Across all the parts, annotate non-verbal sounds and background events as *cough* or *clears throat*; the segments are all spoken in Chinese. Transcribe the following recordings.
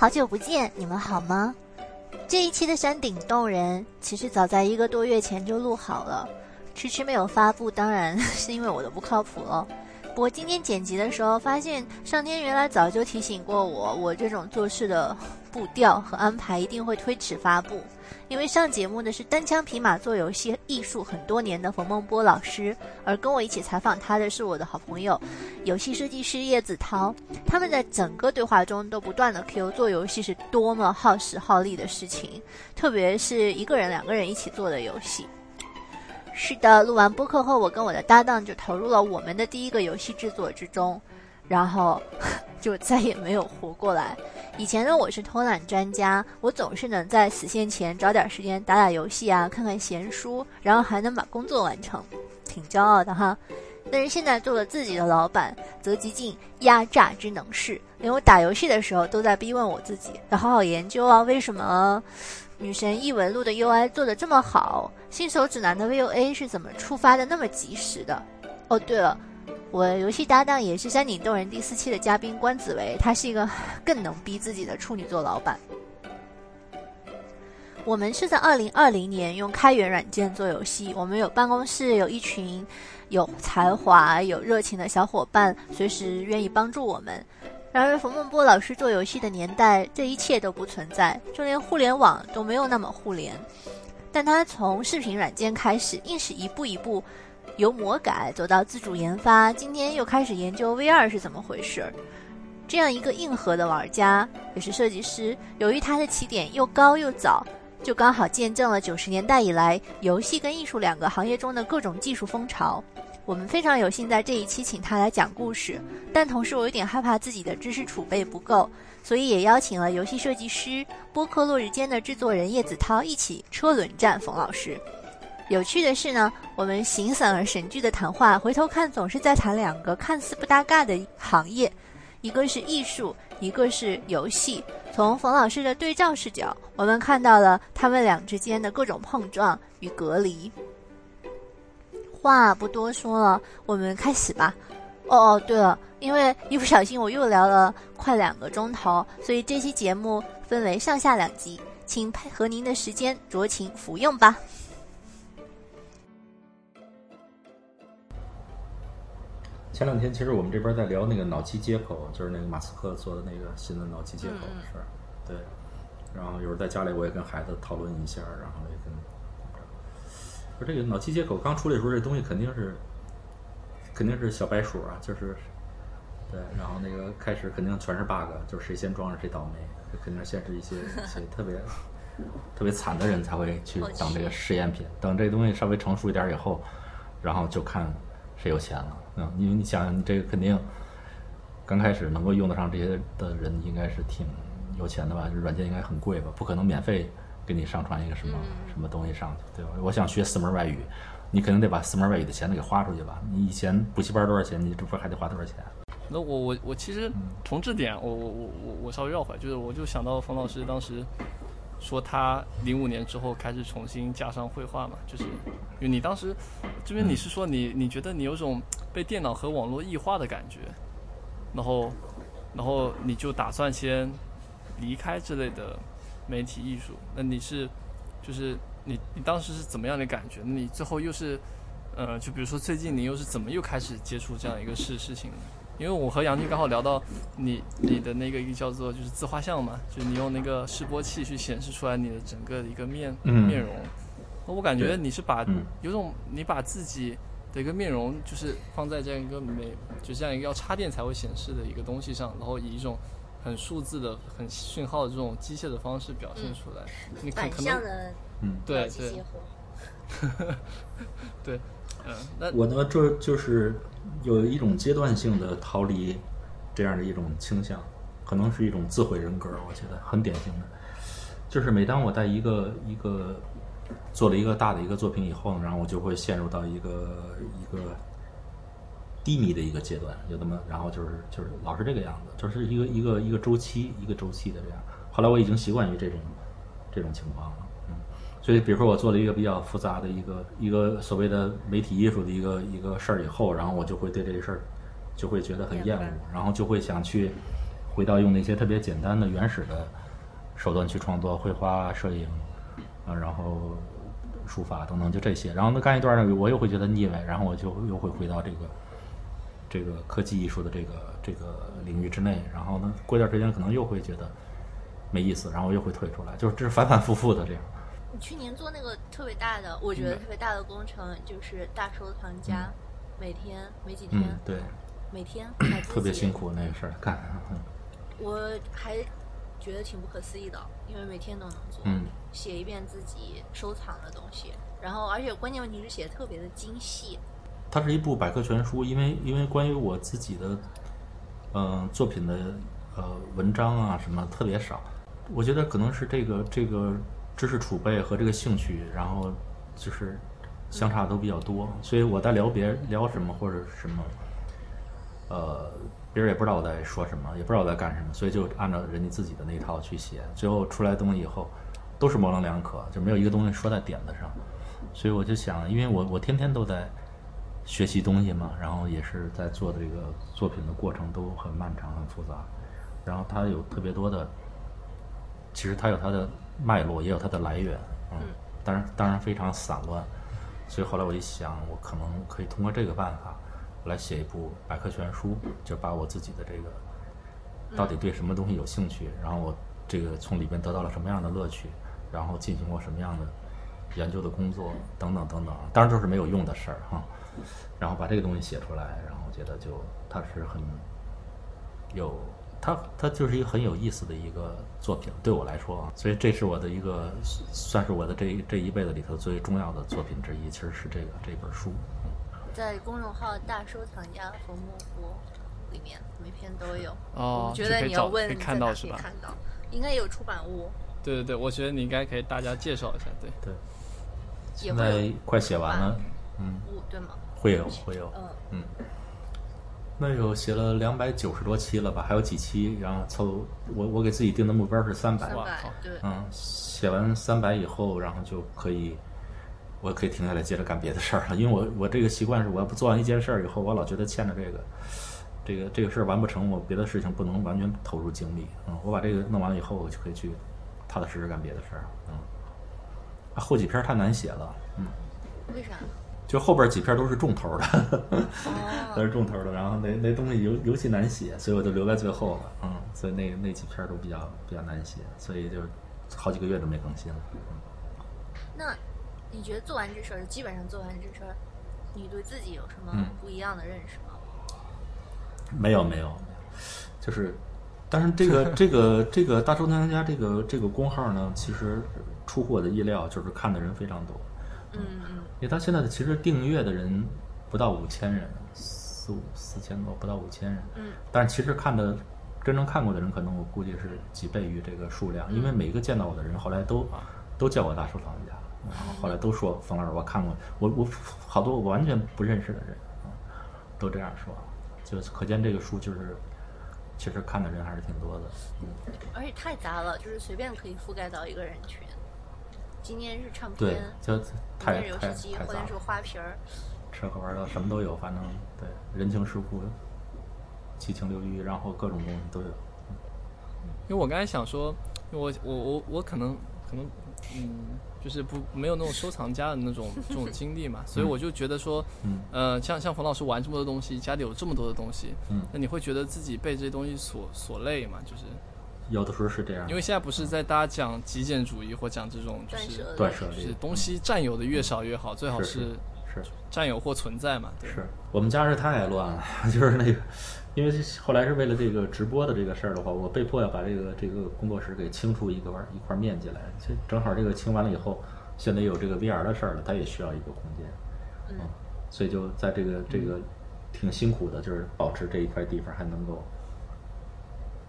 好久不见，你们好吗？这一期的山顶洞人其实早在一个多月前就录好了，迟迟没有发布，当然 *laughs* 是因为我的不靠谱了。不过今天剪辑的时候发现，上天原来早就提醒过我，我这种做事的步调和安排一定会推迟发布。因为上节目的是单枪匹马做游戏艺术很多年的冯梦波老师，而跟我一起采访他的是我的好朋友，游戏设计师叶子涛。他们在整个对话中都不断的 Q 做游戏是多么耗时耗力的事情，特别是一个人、两个人一起做的游戏。是的，录完播客后，我跟我的搭档就投入了我们的第一个游戏制作之中，然后就再也没有活过来。以前呢，我是偷懒专家，我总是能在死线前找点时间打打游戏啊，看看闲书，然后还能把工作完成，挺骄傲的哈。但是现在做了自己的老板，则极尽压榨之能事，连我打游戏的时候都在逼问我自己，要好好研究啊，为什么女神异闻录的 UI 做的这么好，新手指南的 VOA 是怎么触发的那么及时的？哦，对了。我游戏搭档也是山顶洞人第四期的嘉宾关子维，他是一个更能逼自己的处女座老板。我们是在二零二零年用开源软件做游戏，我们有办公室，有一群有才华、有热情的小伙伴，随时愿意帮助我们。然而，冯梦波老师做游戏的年代，这一切都不存在，就连互联网都没有那么互联。但他从视频软件开始，硬是一步一步。由魔改走到自主研发，今天又开始研究 VR 是怎么回事儿。这样一个硬核的玩家，也是设计师，由于他的起点又高又早，就刚好见证了九十年代以来游戏跟艺术两个行业中的各种技术风潮。我们非常有幸在这一期请他来讲故事，但同时我有点害怕自己的知识储备不够，所以也邀请了游戏设计师播客落日间的制作人叶子涛一起车轮战冯老师。有趣的是呢，我们形散而神聚的谈话，回头看总是在谈两个看似不搭嘎的行业，一个是艺术，一个是游戏。从冯老师的对照视角，我们看到了他们俩之间的各种碰撞与隔离。话不多说了，我们开始吧。哦哦，对了，因为一不小心我又聊了快两个钟头，所以这期节目分为上下两集，请配合您的时间酌情服用吧。前两天其实我们这边在聊那个脑机接口，就是那个马斯克做的那个新的脑机接口的事儿，对。然后有时候在家里我也跟孩子讨论一下，然后也跟说这个脑机接口刚出来的时候，这东西肯定是肯定是小白鼠啊，就是对。然后那个开始肯定全是 bug，就是谁先装上谁倒霉，肯定先是一些一些特别 *laughs* 特别惨的人才会去当这个试验品。等这东西稍微成熟一点以后，然后就看谁有钱了。嗯，因为你想，你这个肯定刚开始能够用得上这些的人，应该是挺有钱的吧？软件应该很贵吧？不可能免费给你上传一个什么什么东西上去，对吧？我想学四门外语，你肯定得把四门外语的钱都给花出去吧？你以前补习班多少钱？你这不还得花多少钱？那我我我其实从这点，我我我我我稍微绕回来，就是我就想到冯老师当时。说他零五年之后开始重新加上绘画嘛，就是因为你当时这边你是说你你觉得你有种被电脑和网络异化的感觉，然后然后你就打算先离开这类的媒体艺术，那你是就是你你当时是怎么样的感觉？你最后又是呃，就比如说最近你又是怎么又开始接触这样一个事事情？因为我和杨静刚好聊到你你的那个一个叫做就是自画像嘛，就是你用那个示波器去显示出来你的整个的一个面面容，我感觉你是把有种你把自己的一个面容就是放在这样一个美就这样一个要插电才会显示的一个东西上，然后以一种很数字的很讯号的这种机械的方式表现出来，你可可能嗯对对，对。嗯，那我呢，这就是有一种阶段性的逃离这样的一种倾向，可能是一种自毁人格，我觉得很典型的。就是每当我在一个一个做了一个大的一个作品以后呢，然后我就会陷入到一个一个低迷的一个阶段，有那么，然后就是就是老是这个样子，就是一个一个一个周期一个周期的这样。后来我已经习惯于这种这种情况了。所以，比如说我做了一个比较复杂的一个一个所谓的媒体艺术的一个一个事儿以后，然后我就会对这个事儿就会觉得很厌恶，然后就会想去回到用那些特别简单的原始的手段去创作，绘画、摄影啊，然后书法等等，就这些。然后呢，干一段呢，我又会觉得腻歪，然后我就又会回到这个这个科技艺术的这个这个领域之内。然后呢，过一段时间可能又会觉得没意思，然后又会退出来，就是这是反反复复的这样。你去年做那个特别大的，我觉得特别大的工程，就是大收藏家，每天没几天，嗯，对，每天 *clears throat* 特别辛苦那个事儿干。嗯。我还觉得挺不可思议的，因为每天都能做，嗯。写一遍自己收藏的东西，然后而且关键问题是写的特别的精细，它是一部百科全书，因为因为关于我自己的嗯、呃作品的呃文章啊什么特别少，我觉得可能是这个这个知识储备和这个兴趣，然后就是相差都比较多，所以我在聊别聊什么或者什么，呃，别人也不知道我在说什么，也不知道我在干什么，所以就按照人家自己的那一套去写，最后出来东西以后都是模棱两可，就没有一个东西说在点子上，所以我就想，因为我我天天都在。学习东西嘛，然后也是在做这个作品的过程都很漫长、很复杂，然后它有特别多的，其实它有它的脉络，也有它的来源，嗯，当然当然非常散乱，所以后来我一想，我可能可以通过这个办法来写一部百科全书，就把我自己的这个到底对什么东西有兴趣，然后我这个从里边得到了什么样的乐趣，然后进行过什么样的研究的工作等等等等，当然都是没有用的事儿哈。然后把这个东西写出来，然后我觉得就它是很有，它它就是一个很有意思的一个作品，对我来说啊，所以这是我的一个算是我的这一这一辈子里头最重要的作品之一，其实是这个这本书。在公众号“大收藏家冯木波”里面每篇都有。哦我觉得你要问可以看到是吧看到，应该有出版物，对对对，我觉得你应该给大家介绍一下，对。对，也会现在快写完了，嗯，物对吗？会有会有，嗯，嗯，那有写了两百九十多期了吧？还有几期，然后凑我我给自己定的目标是三百三，百靠对，嗯，写完三百以后，然后就可以，我可以停下来接着干别的事儿了。因为我我这个习惯是，我要不做完一件事儿以后，我老觉得欠着这个，这个这个事儿完不成，我别的事情不能完全投入精力。嗯，我把这个弄完了以后，我就可以去踏踏实实干别的事儿。嗯，啊后几篇太难写了，嗯，为啥？就后边几篇都是重头的，哦 *laughs* 都是重头的，然后那那东西尤尤其难写，所以我就留在最后了。嗯，所以那那几篇都比较比较难写，所以就好几个月都没更新了。嗯那你觉得做完这事儿，基本上做完这事儿，你对自己有什么嗯不一样的认识吗？没有没有没有，就是，但是这个 *laughs* 这个这个大收藏家这个这个公号呢，其实出乎我的意料，就是看的人非常多。嗯嗯因为他现在的其实订阅的人不到五千人，四五四千多，不到五千人。嗯但是其实看的真正看过的人，可能我估计是几倍于这个数量，因为每一个见到我的人后来都都叫我大收藏家，然后后来都说冯老师我看过，我我好多我完全不认识的人啊，都这样说，就可见这个书就是其实看的人还是挺多的。嗯，而且太杂了，就是随便可以覆盖到一个人群。今天是唱对片，，就明太天是游太戏机，太杂了后天是。花瓶儿，吃喝玩乐什么都有，反正对人情世故、七情六欲，然后各种东西都有。因为我刚才想说，因为我我我我可能可能嗯，就是不没有那种收藏家的那种这种经历嘛，*laughs* 所以我就觉得说，嗯呃，像像冯老师玩这么多东西，家里有这么多的东西，嗯那你会觉得自己被这些东西所所累嘛？就是有的时候是这样，因为现在不是在大家讲极简主义或讲这种就是断舍离。就是离东西占有的越少越好，最好是是是占有或存在嘛。对。是我们家是太乱了，*laughs* 就是那个，因为后来是为了这个直播的这个事儿的话，我被迫要把这个这个工作室给清出一个块一块面积来。就正好这个清完了以后，现在有这个 VR 的事儿了，它也需要一个空间，嗯所以就在这个这个挺辛苦的，就是保持这一块地方还能够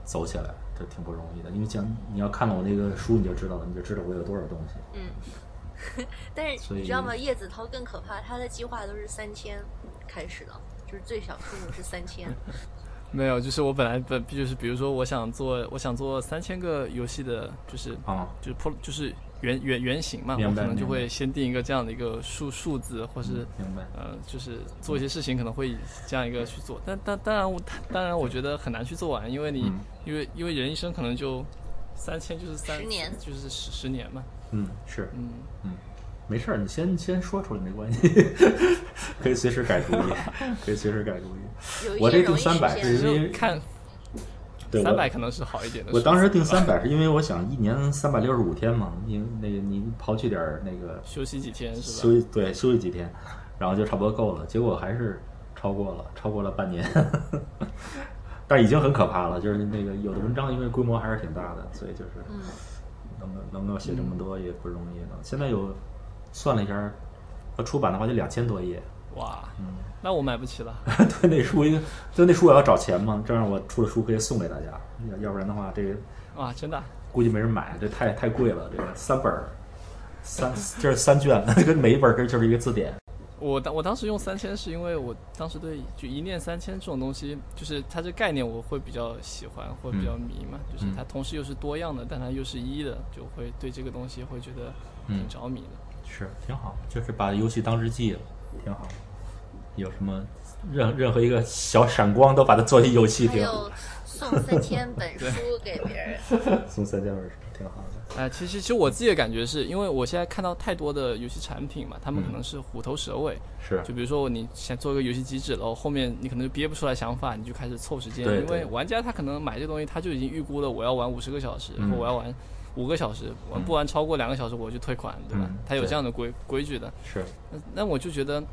走起来，这挺不容易的。因为讲你要看了我那个书，你就知道了，你就知道我有多少东西。嗯。但是你知道吗？叶子涛更可怕，他的计划都是三千开始的，就是最小数目是三千。*laughs* 没有，就是我本来本就是比如说我想做我想做三千个游戏的，就是啊就是 pro 就是原原原型嘛，我可能就会先定一个这样的一个数数字，或是明白。呃，就是做一些事情可能会以这样一个去做，但但当然我当然我觉得很难去做完，因为你、嗯。因为因为人一生可能就三千就是三十年就是十十年嘛，嗯，是，嗯。嗯，没事儿，你先先说出来没关系，*laughs* 可以随时改主意，可以随时改主意。我这定三百现是因为看对我三百可能是好一点的。我当时定三百是因为我想一年三百六十五天嘛，因为那个你刨去点儿那个休息几天是吧？休息对休息几天，然后就差不多够了。结果还是超过了，超过了半年，*laughs* 但已经很可怕了。就是那个有的文章因为规模还是挺大的，所以就是嗯能不能能不能写这么多也不容易呢。现在有算了一下，要出版的话就两千多页。哇，嗯那我买不起了。*laughs* 对，那书一个，就那书我要找钱嘛，这样我出了书可以送给大家，要要不然的话，这个哇，真的啊，估计没人买，这太太贵了。这个三本儿，三这是三卷，*laughs* 这个每一本儿这就是一个字典。我当我当时用三千是因为我当时对就一念三千这种东西，就是它这概念我会比较喜欢，会比较迷嘛，就是它同时又是多样的，但它又是一的，就会对这个东西会觉得挺着迷的。是挺好，就是把游戏当日记了，挺好。有什么任任何一个小闪光都把它做一游戏，挺好。还有送三千本书给别人，*laughs* 送三千本书，挺好的。哎、其实其实我自己的感觉是因为我现在看到太多的游戏产品嘛，他们可能是虎头蛇尾，是。就比如说你想做一个游戏机制，然后后面你可能就憋不出来想法，你就开始凑时间，对因为玩家他可能买这个东西他就已经预估了我要玩五十个小时，然后嗯。我要玩五个小时，玩不玩超过两个小时我就退款，对吧嗯？他有这样的规规矩的，是，那那我就觉得。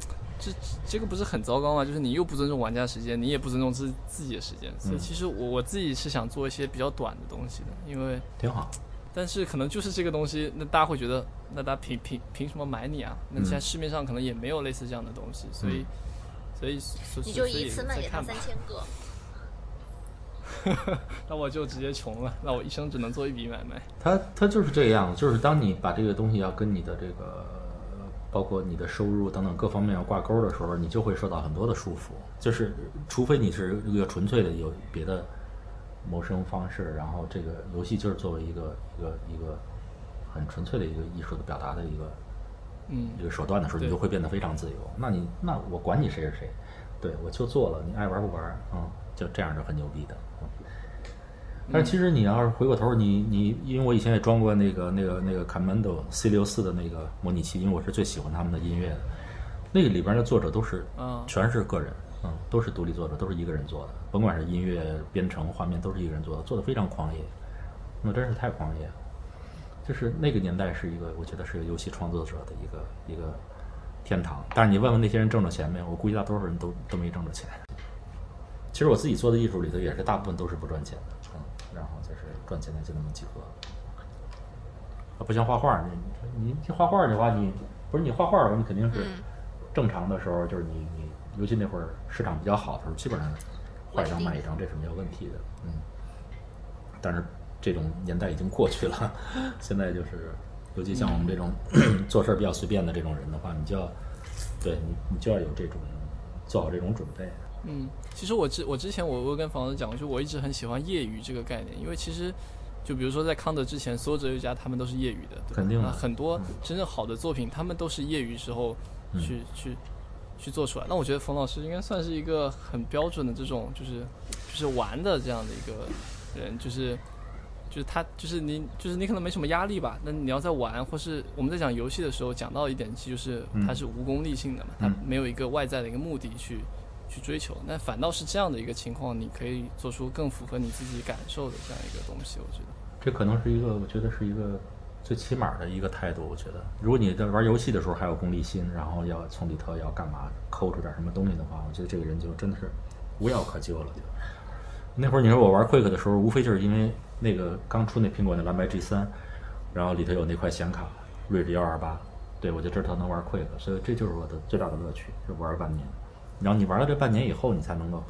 这这个不是很糟糕吗？就是你又不尊重玩家时间，你也不尊重自自己的时间，所以嗯其实我我自己是想做一些比较短的东西的，因为挺好。但是可能就是这个东西，那大家会觉得，那大家凭凭凭什么买你啊？那现在市面上可能也没有类似这样的东西，所以，所以，所以你就一次卖给他再看三。千个，*laughs* 那我就直接穷了，那我一生只能做一笔买卖。它它就是这个样子，就是当你把这个东西要跟你的这个，包括你的收入等等各方面要挂钩的时候，你就会受到很多的束缚。就是除非你是一个纯粹的有别的谋生方式，然后这个游戏就是作为一个一个一个很纯粹的一个艺术的表达的一个嗯一个手段的时候，你就会变得非常自由。那你那我管你谁是谁，对我就做了，你爱玩不玩，嗯，就这样就很牛逼的。嗯但是其实你要是回过头，你你因为我以前也装过那个那个那个 Commando C 六四的那个模拟器，因为我是最喜欢他们的音乐的。那个里边的作者都是嗯全是个人，嗯，都是独立作者，都是一个人做的，甭管是音乐、编程、画面，都是一个人做的，做的非常狂野，那真是太狂野了。就是那个年代是一个，我觉得是个游戏创作者的一个一个天堂。但是你问问那些人挣着钱没有？我估计大多数人都都没挣着钱。其实我自己做的艺术里头也是大部分都是不赚钱的，嗯，然后就是赚钱的就那么几个。啊，不像画画，你你你画画的话，你不是你画画的话，你肯定是嗯正常的时候，就是你你尤其那会儿市场比较好的时候，基本上画一张卖一张，这是没有问题的，嗯。但是这种年代已经过去了，*laughs* 现在就是，尤其像我们这种 *clears throat* 做事儿比较随便的这种人的话，你就要对你你就要有这种做好这种准备。嗯，其实我之我之前我我跟房子讲过，就我一直很喜欢业余这个概念，因为其实就比如说在康德之前，所有哲学家他们都是业余的，对肯定啊很多真正好的作品，他们都是业余时候去、去去做出来。那我觉得冯老师应该算是一个很标准的这种就是就是玩的这样的一个人，就是。就是他，就是你，就是你可能没什么压力吧。那你要在玩，或是我们在讲游戏的时候，讲到一点，其实就是它是无功利性的嘛，它嗯没有一个外在的一个目的去去追求。那反倒是这样的一个情况，你可以做出更符合你自己感受的这样一个东西。我觉得，这可能是一个，我觉得是一个最起码的一个态度。我觉得，如果你在玩游戏的时候还有功利心，然后要从里头要干嘛抠出点什么东西的话，我觉得这个人就真的是无药可救了。就那会儿你说我玩 Quick 的时候，无非就是因为那个刚出那苹果那蓝白 G 三，然后里头有那块显卡 Ridge 幺二八，对我就知道它能玩 Quick，所以这就是我的最大的乐趣，就玩了半年。然后你玩了这半年以后，你才能够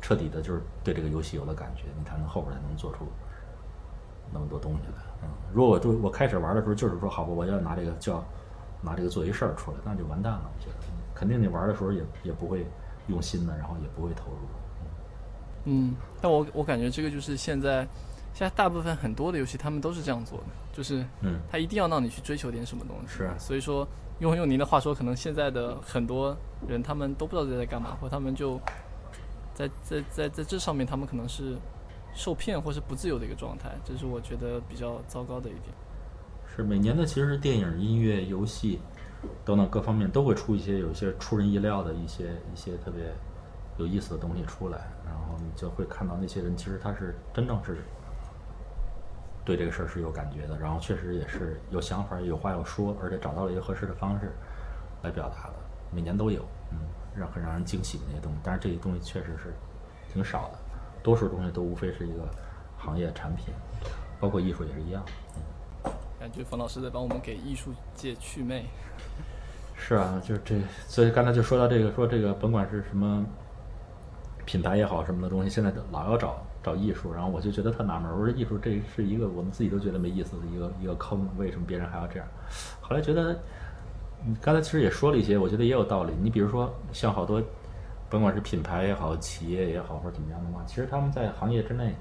彻底的，就是对这个游戏有了感觉，你才能后边才能做出那么多东西来。嗯，如果我就我开始玩的时候就是说，好吧，我要拿这个就要拿这个做一事儿出来，那就完蛋了。我觉得肯定你玩的时候也也不会用心的，然后也不会投入。嗯，但我我感觉这个就是现在现在大部分很多的游戏，他们都是这样做的，就是嗯他一定要让你去追求点什么东西。所以说用用您的话说，可能现在的很多人他们都不知道自己在干嘛，或他们就在在在在这上面，他们可能是受骗或是不自由的一个状态，这是我觉得比较糟糕的一点。是每年的，其实电影、音乐、游戏等等各方面都会出一些有一些出人意料的一些一些特别有意思的东西出来，然后你就会看到那些人其实他是真正是对这个事儿是有感觉的，然后确实也是有想法、有话要说，而且找到了一个合适的方式来表达的。每年都有，嗯，让很让人惊喜的那些东西，但是这些东西确实是挺少的，多数东西都无非是一个行业产品，包括艺术也是一样。嗯感觉冯老师在帮我们给艺术界祛魅。*laughs* 是啊，就是这，所以刚才就说到这个，说这个甭管是什么品牌也好，什么的东西，现在都老要找找艺术，然后我就觉得特纳闷儿，我说艺术这是一个我们自己都觉得没意思的一个一个坑，为什么别人还要这样？后来觉得，你刚才其实也说了一些，我觉得也有道理。你比如说像好多，甭管是品牌也好，企业也好，或者怎么样的话，其实他们在行业之内，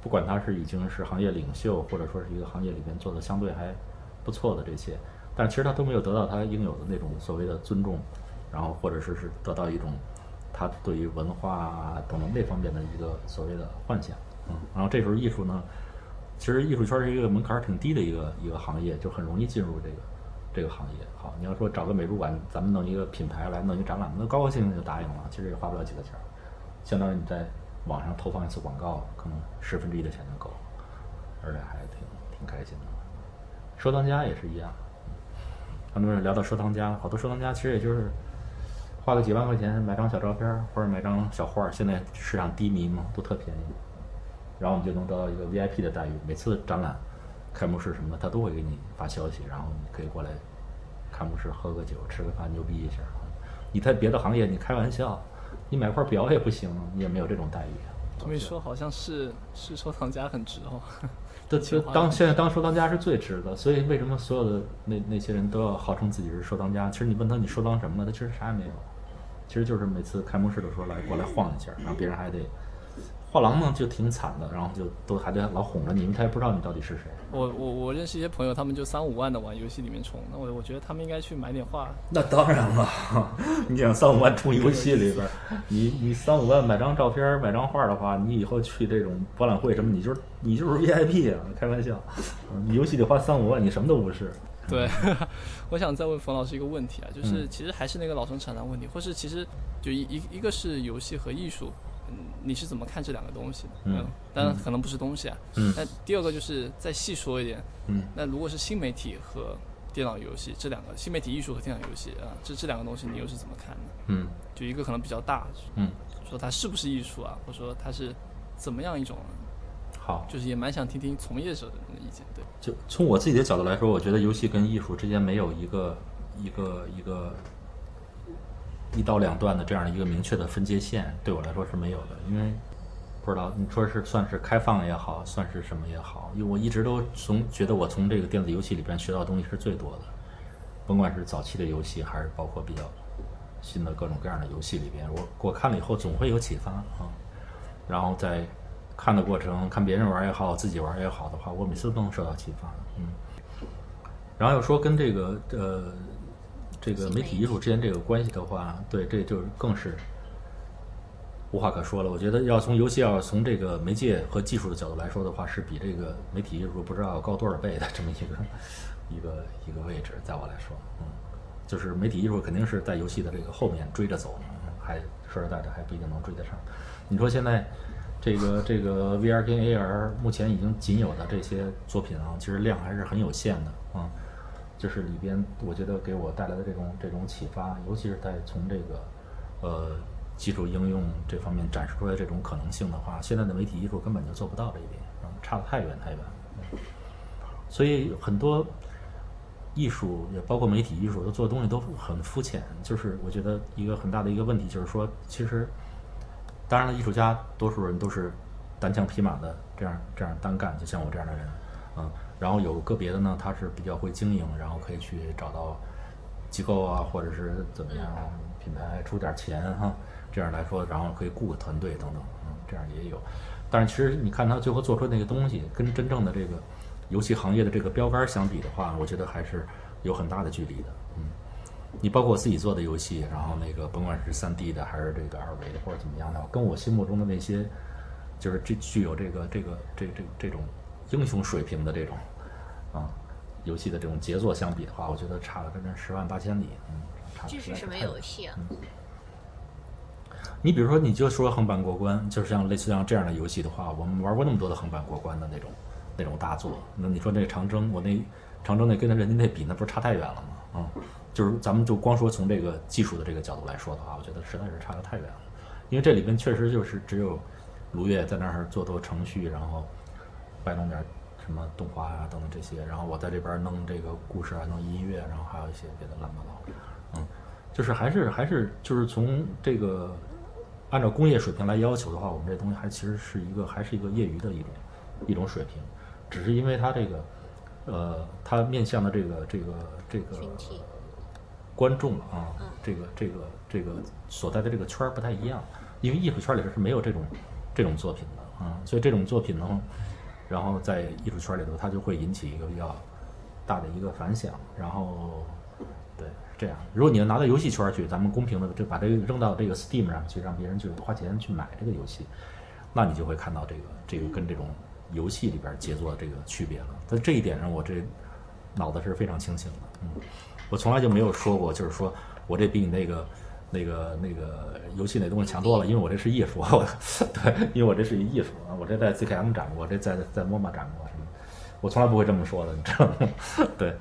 不管他是已经是行业领袖，或者说是一个行业里边做的相对还不错的这些，但其实他都没有得到他应有的那种所谓的尊重，然后或者是是得到一种他对于文化啊等等那方面的一个所谓的幻想，嗯，然后这时候艺术呢，其实艺术圈是一个门槛儿挺低的一个一个行业，就很容易进入这个这个行业。好，你要说找个美术馆，咱们弄一个品牌来弄一个展览，那高高兴兴就答应了，其实也花不了几个钱儿，相当于你在网上投放一次广告，可能十分之一的钱就够了，而且还挺挺开心的。收藏家也是一样，很多人聊到收藏家，好多收藏家其实也就是花个几万块钱买张小照片或者买张小画儿，现在市场低迷嘛，都特便宜，然后你就能得到一个 VIP 的待遇。每次展览、开幕式什么的，他都会给你发消息，然后你可以过来开幕式喝个酒、吃个饭，牛逼一下。你在别的行业，你开玩笑，你买块表也不行，你也没有这种待遇。这么一说，好像是是收藏家很值哦。这就当现在当收藏家是最值的，所以为什么所有的那那些人都要号称自己是收藏家？其实你问他你收藏什么了？他其实啥也没有，其实就是每次开幕式的时候来过来晃一下，然后别人还得画廊呢就挺惨的，然后就都还得老哄着你，因为他也不知道你到底是谁。我我我认识一些朋友，他们就三五万的往游戏里面充，那我我觉得他们应该去买点画。那当然了，*laughs* 你想三五万充游戏里边，你你三五万买张照片、买张画的话，你以后去这种博览会什么，你就是你就是 VIP 啊，开玩笑，嗯 *laughs* 你游戏里花三五万，你什么都不是。对，*laughs* 我想再问冯老师一个问题啊，就是其实还是那个老生常谈问题，或是其实就一一一个是游戏和艺术，嗯，你是怎么看这两个东西的？嗯当然可能不是东西啊。嗯那第二个就是再细说一点，嗯那如果是新媒体和电脑游戏这两个，新媒体艺术和电脑游戏啊，这这两个东西你又是怎么看的？嗯就一个可能比较大，嗯，说它是不是艺术啊，或者说它是怎么样一种，好，就是也蛮想听听从业者的意见。对，就从我自己的角度来说，我觉得游戏跟艺术之间没有一个一个一个一一刀两断的这样一个明确的分界线，对我来说是没有的。因为不知道你说是算是开放也好，算是什么也好，因为我一直都从觉得我从这个电子游戏里边学到的东西是最多的，甭管是早期的游戏，还是包括比较新的各种各样的游戏里边，我我看了以后总会有启发啊。然后在看的过程，看别人玩也好，自己玩也好的话，我每次都能受到启发。嗯，然后又说跟这个呃这个媒体艺术之间这个关系的话，对，这就更是无话可说了。我觉得要从游戏要从这个媒介和技术的角度来说的话，是比这个媒体艺术不知道高多少倍的这么一个 *laughs* 一个一个位置，在我来说，嗯，就是媒体艺术肯定是在游戏的这个后面追着走，还说实在的还不一定能追得上。你说现在这个这个 VR 跟 AR 目前已经仅有的这些作品啊，其实量还是很有限的啊。就是里边我觉得给我带来的这种这种启发，尤其是在从这个呃技术应用这方面展示出来这种可能性的话，现在的媒体艺术根本就做不到这一点，嗯，差得太远太远。所以很多艺术也包括媒体艺术，都做的东西都很肤浅。就是我觉得一个很大的一个问题就是说，其实当然了，艺术家多数人都是单枪匹马的这样这样单干，就像我这样的人，嗯，然后有个别的呢，他是比较会经营，然后可以去找到机构啊，或者是怎么样，品牌出点钱哈，这样来说，然后可以雇个团队等等，嗯，这样也有。但是其实你看他最后做出那个东西，跟真正的这个游戏行业的这个标杆相比的话，我觉得还是有很大的距离的。嗯，你包括我自己做的游戏，然后那个甭管是三 D 的还是这个二维的或者怎么样的，跟我心目中的那些就是这具有这个这个这这这种英雄水平的这种啊游戏的这种杰作相比的话，我觉得差了整整十万八千里。嗯，这是什么游戏啊？你比如说，你就说横版过关，就是像类似像这样的游戏的话，我们玩过那么多的横版过关的那种那种大作。那你说那长征，我那长征那跟人家那比，那不是差太远了吗？啊、就是咱们就光说从这个技术的这个角度来说的话，我觉得实在是差得太远了。因为这里边确实就是只有卢月在那儿做做程序，然后摆弄点什么动画啊等等这些，然后我在这边弄这个故事啊，弄音乐，然后还有一些别的乱七八糟。嗯，就是还是还是就是从这个按照工业水平来要求的话，我们这东西还其实是一个还是一个业余的一种一种水平，只是因为它这个呃，它面向的这个这个这个观众啊，这个这个这个所在的这个圈儿不太一样，因为艺术圈里头是没有这种这种作品的啊，所以这种作品呢，然后在艺术圈里头，它就会引起一个比较大的一个反响，然后对这样，如果你要拿到游戏圈去，咱们公平的就把这个扔到这个 Steam 上去，让别人去花钱去买这个游戏，那你就会看到这个这个跟这种游戏里边杰作这个区别了。在这一点上，我这脑子是非常清醒的，嗯，我从来就没有说过，就是说我这比你那个。那个那个游戏那东西强多了，因为我这是艺术，我 *laughs* 对，因为我这是一艺术啊，我这在 CKM 展过，我这在在 MoMA 展过什么，我从来不会这么说的，你知道吗？*laughs* 对，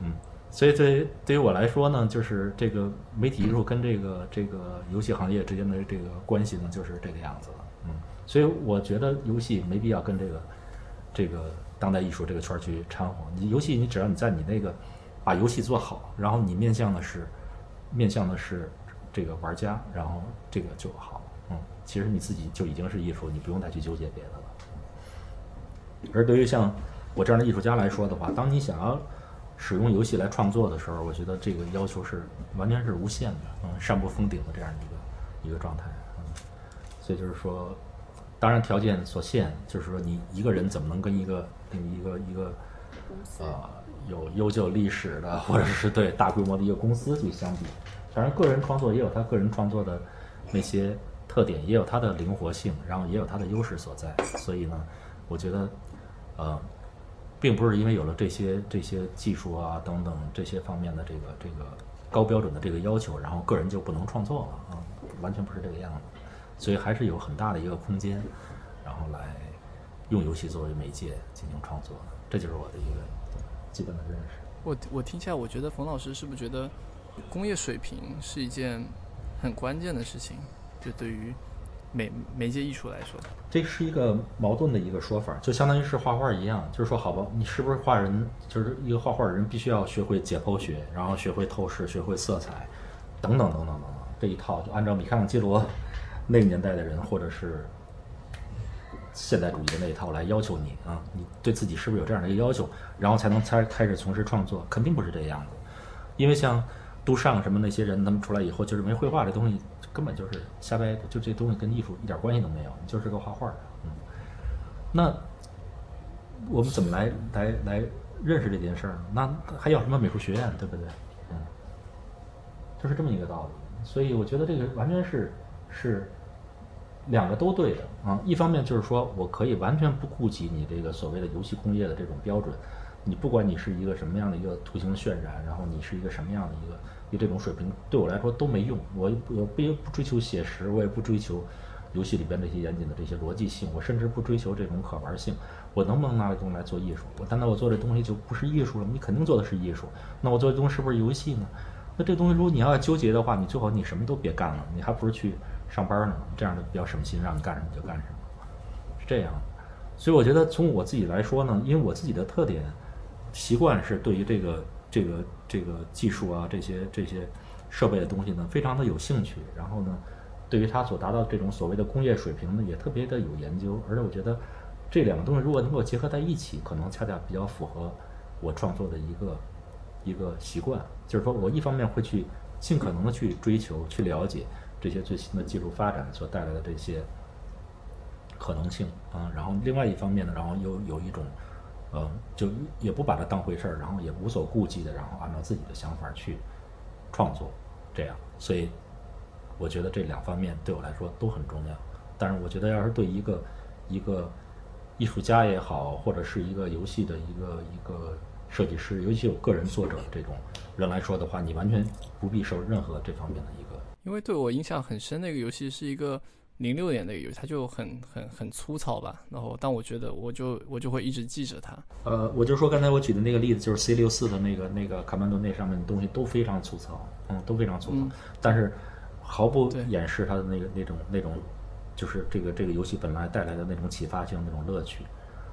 嗯，所以对于对于我来说呢，就是这个媒体艺术跟这个这个游戏行业之间的这个关系呢，就是这个样子了，嗯，所以我觉得游戏没必要跟这个这个当代艺术这个圈去掺和。你游戏，你只要你在你那个把游戏做好，然后你面向的是面向的是这个玩家，然后这个就好了，嗯，其实你自己就已经是艺术，你不用再去纠结别的了。而对于像我这样的艺术家来说的话，当你想要使用游戏来创作的时候，我觉得这个要求是完全是无限的，嗯，上不封顶的这样一个一个状态，嗯，所以就是说，当然条件所限，就是说你一个人怎么能跟一个一个一个呃有悠久历史的，或者是对大规模的一个公司去相比。当然，个人创作也有他个人创作的那些特点，也有它的灵活性，然后也有它的优势所在。所以呢，我觉得，呃，并不是因为有了这些这些技术啊等等这些方面的这个这个高标准的这个要求，然后个人就不能创作了啊，完全不是这个样子。所以还是有很大的一个空间，然后来用游戏作为媒介进行创作，这就是我的一个基本的认识。我我听起来，我觉得冯老师是不是觉得工业水平是一件很关键的事情？就对于媒媒介艺术来说，这是一个矛盾的一个说法，就相当于是画画一样，就是说，好吧，你是不是画人，就是一个画画的人必须要学会解剖学，然后学会透视，学会色彩，等等等等等等，这一套就按照米开朗基罗那个年代的人，或者是现代主义的那一套来要求你啊，你对自己是不是有这样的一个要求，然后才能才开始从事创作？肯定不是这样的，因为像杜尚什么那些人，他们出来以后就认为绘画这东西根本就是瞎掰，就这东西跟艺术一点关系都没有，就是个画画的。嗯，那我们怎么来来来认识这件事儿呢？那还要什么美术学院，对不对？嗯，就是这么一个道理。所以我觉得这个完全是是两个都对的啊。一方面就是说我可以完全不顾及你这个所谓的游戏工业的这种标准，你不管你是一个什么样的一个图形渲染，然后你是一个什么样的一个一个这种水平，对我来说都没用。我我不不追求写实，我也不追求游戏里边这些严谨的这些逻辑性，我甚至不追求这种可玩性。我能不能拿这东西来做艺术？我难道我做这东西就不是艺术了？你肯定做的是艺术。那我做这东西是不是游戏呢？那这东西如果你要纠结的话，你最好你什么都别干了，你还不如去上班呢。这样的比较省心，让你干什么就干什么，是这样。所以我觉得从我自己来说呢，因为我自己的特点习惯是对于这个这个这个技术啊这些这些设备的东西呢非常的有兴趣，然后呢对于它所达到这种所谓的工业水平呢也特别的有研究，而且我觉得这两个东西如果能够结合在一起，可能恰恰比较符合我创作的一个一个习惯，就是说我一方面会去尽可能的去追求、去了解这些最新的技术发展所带来的这些可能性啊。然后另外一方面呢，然后又有一种，呃，就也不把它当回事儿，然后也无所顾忌的，然后按照自己的想法去创作，这样。所以我觉得这两方面对我来说都很重要。但是我觉得，要是对一个一个艺术家也好，或者是一个游戏的一个一个设计师，尤其有个人作者这种人来说的话，你完全不必受任何这方面的一个。因为对我印象很深，那个游戏是一个零六年的游戏，它就很很很粗糙吧。然后，但我觉得我就我就会一直记着它。呃，我就说刚才我举的那个例子，就是 C 六四的那个那个卡曼多那上面的东西都非常粗糙，嗯，都非常粗糙，但是毫不掩饰它的那个那种那种，就是这个这个游戏本来带来的那种启发性、那种乐趣，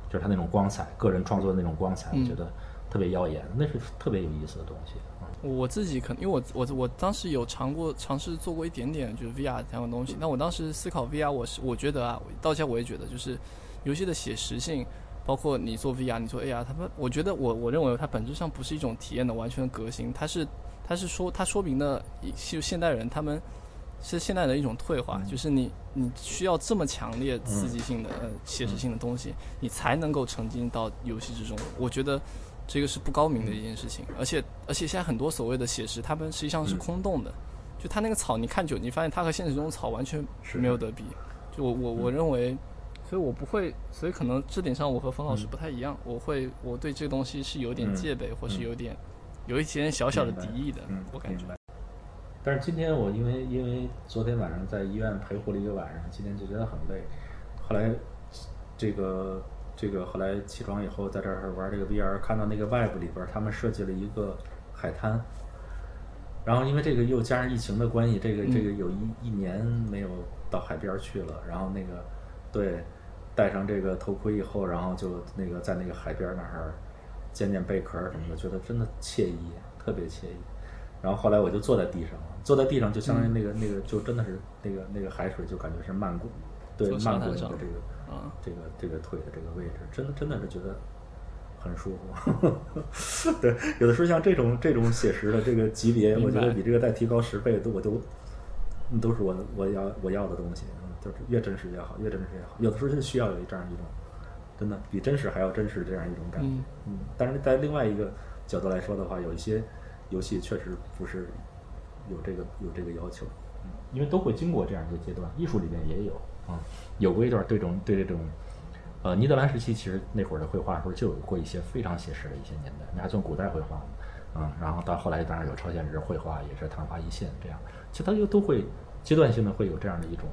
就是它那种光彩，个人创作的那种光彩，我觉得特别耀眼，那是特别有意思的东西。我自己可能，因为我我我当时有尝过尝试做过一点点，就是 VR 这样的东西。那我当时思考 VR，我是我觉得啊，到现在我也觉得，就是游戏的写实性，包括你做 VR，你做 AR，他们，我觉得我我认为它本质上不是一种体验的完全革新，它是它是说它说明了就现代人他们是现代人的一种退化，就是你你需要这么强烈刺激性的呃写实性的东西，你才能够沉浸到游戏之中。我觉得。这个是不高明的一件事情，而且而且现在很多所谓的写实，他们实际上是空洞的，就他那个草，你看久，你发现它和现实中的草完全没有得比。就我我我认为，所以我不会，所以可能这点上我和冯老师不太一样，我会我对这个东西是有点戒备，或是有点有一些小小的敌意的，我感觉。但是今天我因为因为昨天晚上在医院陪护了一个晚上，今天就觉得很累，后来这个。这个后来起床以后，在这儿玩这个 VR，看到那个 Web 里边，他们设计了一个海滩。然后因为这个又加上疫情的关系，这个这个有一一年没有到海边去了。然后那个对，戴上这个头盔以后，然后就那个在那个海边那儿捡捡贝壳什么的，觉得真的惬意，特别惬意。然后后来我就坐在地上了，坐在地上就相当于那个那个就真的是那个那个海水就感觉是漫过，对漫过你的这个。啊，这个这个腿的这个位置，真的真的是觉得很舒服。*laughs* 对，有的时候像这种这种写实的这个级别，我觉得比这个再提高十倍，都我都都是我我要我要的东西。嗯，就是越真实越好，越真实越好。有的时候就需要有这样一种，真的比真实还要真实这样一种感觉。嗯，但是在另外一个角度来说的话，有一些游戏确实不是有这个有这个要求。嗯，因为都会经过这样一个阶段，艺术里面也有。啊，有过一段对这种对这种，呃，尼德兰时期其实那会儿的绘画时候就有过一些非常写实的一些年代，那还算古代绘画呢，啊，然后到后来当然有超现实绘画，也是昙花一现这样，其实它就都会阶段性的会有这样的一种，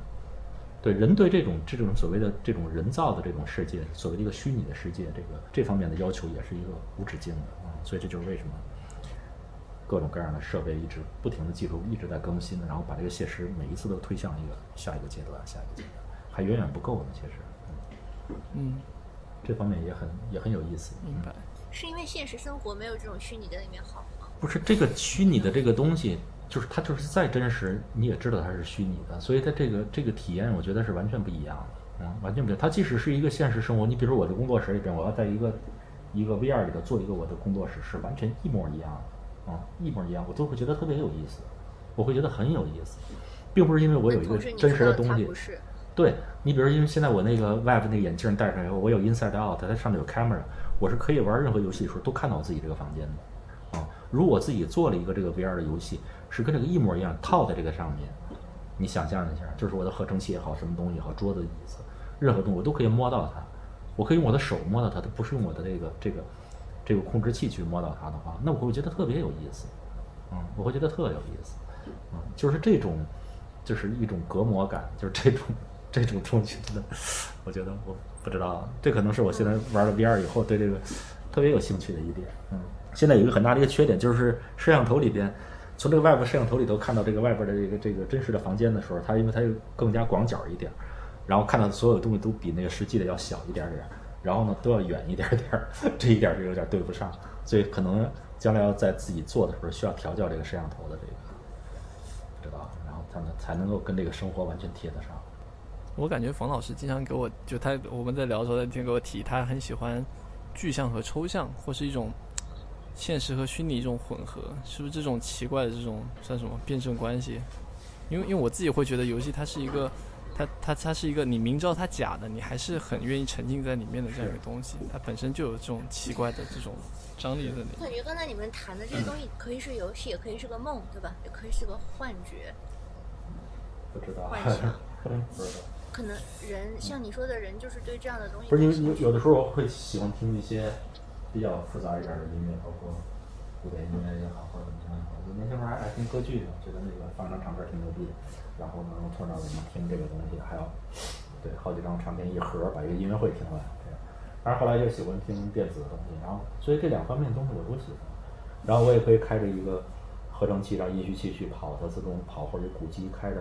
对人对这种这种所谓的这种人造的这种世界，所谓的一个虚拟的世界，这个这方面的要求也是一个无止境的啊，所以这就是为什么各种各样的设备一直不停的技术一直在更新，然后把这个写实每一次都推向一个下一个阶段，下一个阶段。还远远不够呢，其实，嗯，这方面也很也很有意思。明白，是因为现实生活没有这种虚拟的里面好吗？不是，这个虚拟的这个东西，就是它就是再真实，你也知道它是虚拟的，所以它这个这个体验，我觉得是完全不一样的。嗯，完全不一样。它即使是一个现实生活，你比如说我的工作室里边，我要在一个一个 VR 里头做一个我的工作室，是完全一模一样的，啊，一模一样，我都会觉得特别有意思，我会觉得很有意思，并不是因为我有一个真实的东西。对你，比如因为现在我那个 Web 那个眼镜戴上以后，我有 Inside Out，它上面有 Camera，我是可以玩任何游戏的时候都看到我自己这个房间的。啊，如果自己做了一个这个 VR 的游戏，是跟这个一模一样套在这个上面，你想象一下，就是我的合成器也好，什么东西也好，桌子椅子，任何东西我都可以摸到它，我可以用我的手摸到它，它不是用我的这个这个这个控制器去摸到它的话，那我会觉得特别有意思。嗯，我会觉得特有意思。嗯，就是这种，就是一种隔膜感，就是这种。这种东西真的，我觉得我不知道，这可能是我现在玩了 VR 以后对这个特别有兴趣的一点。嗯，现在有一个很大的一个缺点，就是摄像头里边，从这个外部摄像头里头看到这个外边的这个这个真实的房间的时候，它因为它又更加广角一点，然后看到所有东西都比那个实际的要小一点点，然后呢都要远一点点，*laughs* 这一点就有点对不上，所以可能将来要在自己做的时候需要调教这个摄像头的这个，不知道，然后才能才能够跟这个生活完全贴得上。我感觉冯老师经常给我就他我们在聊的时候，他经常给我提，他很喜欢具象和抽象，或是一种现实和虚拟一种混合，是不是这种奇怪的这种算什么辩证关系？因为因为我自己会觉得游戏它是一个它它它是一个你明知道它假的，你还是很愿意沉浸在里面的这样一个东西，它本身就有这种奇怪的这种张力在里面。我感觉刚才你们谈的这些东西，可以是游戏，也可以是个梦，对吧？也可以是个幻觉。不知道，幻想 *laughs* 不知道。可能人像你说的人，就是对这样的东西不是你有有的时候我会喜欢听一些比较复杂一点的音乐，包括古典音乐也好，或者怎么样也好。我年轻时候还爱听歌剧呢，觉得那个放张唱片挺牛逼的。然后呢，从那里面听这个东西，还要对好几张唱片一盒把一个音乐会听完这样。但是后来就喜欢听电子的东西，然后所以这两方面东西我都喜欢。然后我也可以开着一个合成器，让音序器去跑，它自动跑，或者鼓机开着。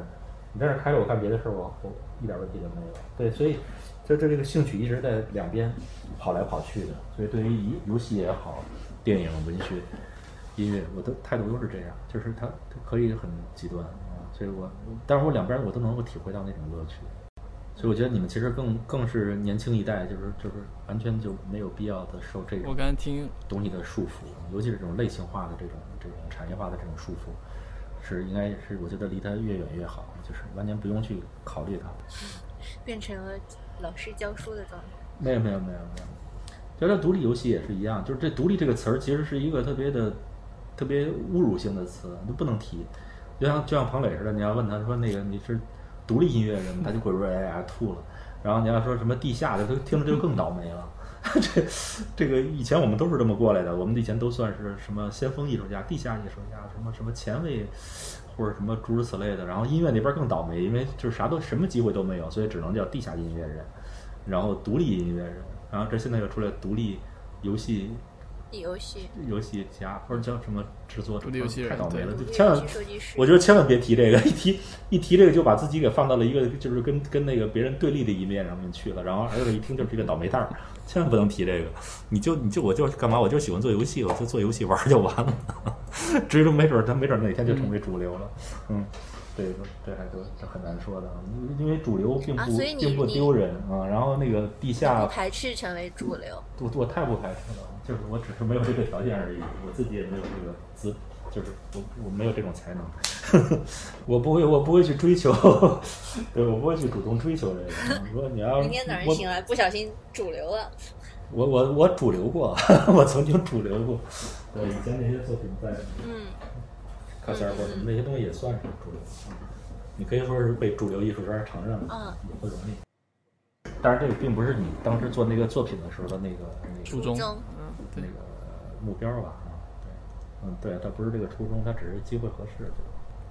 你在这开着，我干别的事儿，我我一点问题都没有。对，所以就这这个兴趣一直在两边跑来跑去的。所以对于游游戏也好，电影、文学、音乐，我的态度都是这样，就是它它可以很极端啊。所以我，但是我两边我都能够体会到那种乐趣。所以我觉得你们其实更更是年轻一代，就是就是完全就没有必要的受这我种刚才听东西的束缚，尤其是这种类型化的这种这种产业化的这种束缚，是应该是我觉得离他越远越好，就是完全不用去考虑他。变成了老师教书的状态。没有没有没有没有，就这独立游戏也是一样，就是这“独立”这个词儿其实是一个特别的、特别侮辱性的词，都不能提。就像就像彭磊似的，你要问他说那个你是独立音乐人，他就会说哎呀吐了。然后你要说什么地下的，他听着就更倒霉了。*laughs* 这这个以前我们都是这么过来的，我们以前都算是什么先锋艺术家、地下艺术家，什么什么前卫或者什么诸如此类的。然后音乐那边更倒霉，因为就是啥都什么机会都没有，所以只能叫地下音乐人。然后独立音乐人，然后这现在又出来独立游戏游戏，游戏家或者叫什么制作者，独立游戏太倒霉了，就千万我觉得千万别提这个，*laughs* 一提一提这个就把自己给放到了一个就是跟跟那个别人对立的一面上面去了，然后儿子一听就是一个倒霉蛋儿，*laughs* 千万不能提这个。你就你就我就干嘛？我就喜欢做游戏，我就做游戏玩儿就完了。*laughs* 至于没准儿他没准儿哪天就成为主流了，嗯。这个这还都这很难说的，因为主流并不、并不丢人啊。然后那个地下不排斥成为主流。我我太不排斥了，就是我只是没有这个条件而已，我自己也没有这个资，就是我我没有这种才能，*laughs* 我不会我不会去追求，*laughs* 对我不会去主动追求这个。你说你要明天早上醒来不小心主流了，我我我主流过，*laughs* 我曾经主流过，对以前那些作品在嗯，卡塞尔或者什么那些东西也算是主流，你可以说是被主流艺术圈承认了，嗯也不容易。但是这个并不是你当时做那个作品的时候的那个那个初衷，中嗯，那，个目标吧，嗯，对，他不是这个初衷，他只是机会合适，对吧？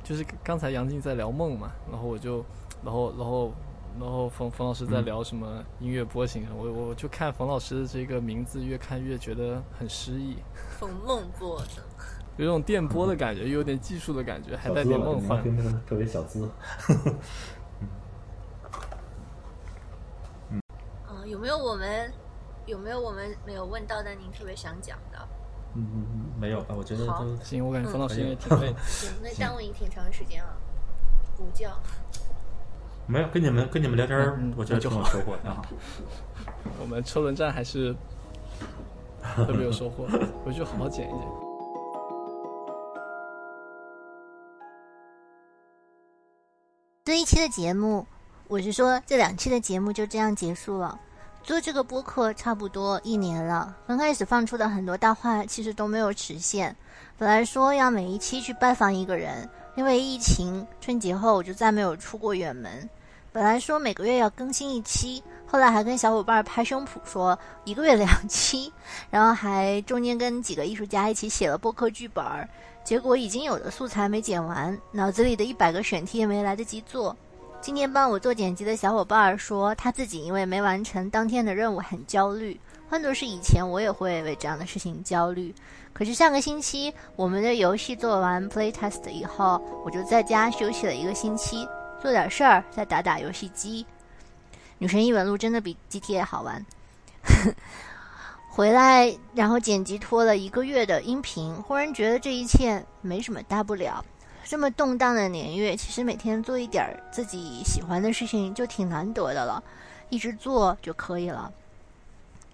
就是刚才杨静在聊梦嘛，然后我就，然后然后然后冯冯老师在嗯聊什么音乐波形，我我就看冯老师的这个名字，越看越觉得很诗意，*laughs* 冯梦波的，有种电波的感觉，又有点技术的感觉，还带点梦幻。*laughs* 特别小资。啊，*laughs* 有没有我们有没有我们没有问到的您特别想讲的？嗯嗯嗯，没有吧？我觉得都行，我感觉冯老师嗯应该挺 *laughs* 累的。行，那耽误你挺长时间了，补觉。没有跟你们跟你们聊天我觉得挺有那就好收获的啊。我们车轮战还是 *laughs* 特别有收获，回去好好剪一剪。这一期的节目，我是说这两期的节目就这样结束了。做这个播客差不多一年了，刚开始放出的很多大话其实都没有实现。本来说要每一期去拜访一个人，因为疫情，春节后我就再没有出过远门。本来说每个月要更新一期，后来还跟小伙伴拍胸脯说一个月两期，然后还中间跟几个艺术家一起写了播客剧本儿。结果已经有的素材没剪完，脑子里的一百个选题也没来得及做。今天帮我做剪辑的小伙伴儿说，他自己因为没完成当天的任务很焦虑。换作是以前，我也会为这样的事情焦虑。可是上个星期我们的游戏做完 playtest 以后，我就在家休息了一个星期，做点事儿，再打打游戏机。《女神异闻录》真的比 GTA 好玩。*laughs* 回来，然后剪辑拖了一个月的音频，忽然觉得这一切没什么大不了。这么动荡的年月，其实每天做一点自己喜欢的事情就挺难得的了，一直做就可以了。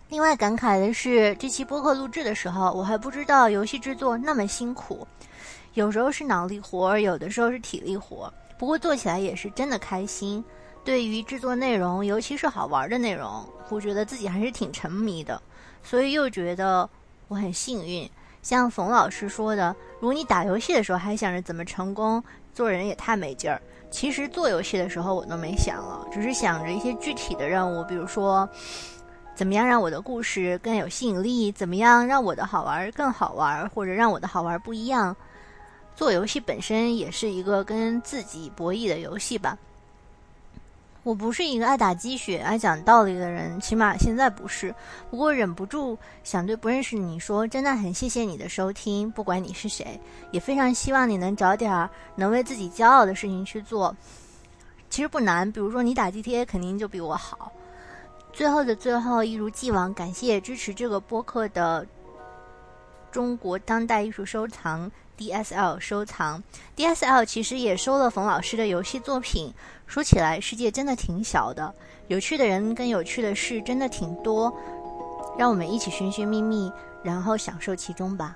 另外感慨的是，这期播客录制的时候，我还不知道游戏制作那么辛苦，有时候是脑力活，有的时候是体力活，不过做起来也是真的开心。对于制作内容，尤其是好玩的内容，我觉得自己还是挺沉迷的，所以又觉得我很幸运。像冯老师说的，如果你打游戏的时候还想着怎么成功，做人也太没劲儿。其实做游戏的时候我都没想了，只是想着一些具体的任务，比如说怎么样让我的故事更有吸引力，怎么样让我的好玩更好玩，或者让我的好玩不一样。做游戏本身也是一个跟自己博弈的游戏吧。我不是一个爱打鸡血、爱讲道理的人，起码现在不是。不过忍不住想对不认识你说，真的很谢谢你的收听，不管你是谁，也非常希望你能找点儿能为自己骄傲的事情去做。其实不难，比如说你打 GTA 肯定就比我好。最后的最后，一如既往，感谢支持这个播客的中国当代艺术收藏 DSL 收藏。DSL 其实也收了冯老师的游戏作品。说起来，世界真的挺小的，有趣的人跟有趣的事真的挺多，让我们一起寻寻觅觅，然后享受其中吧。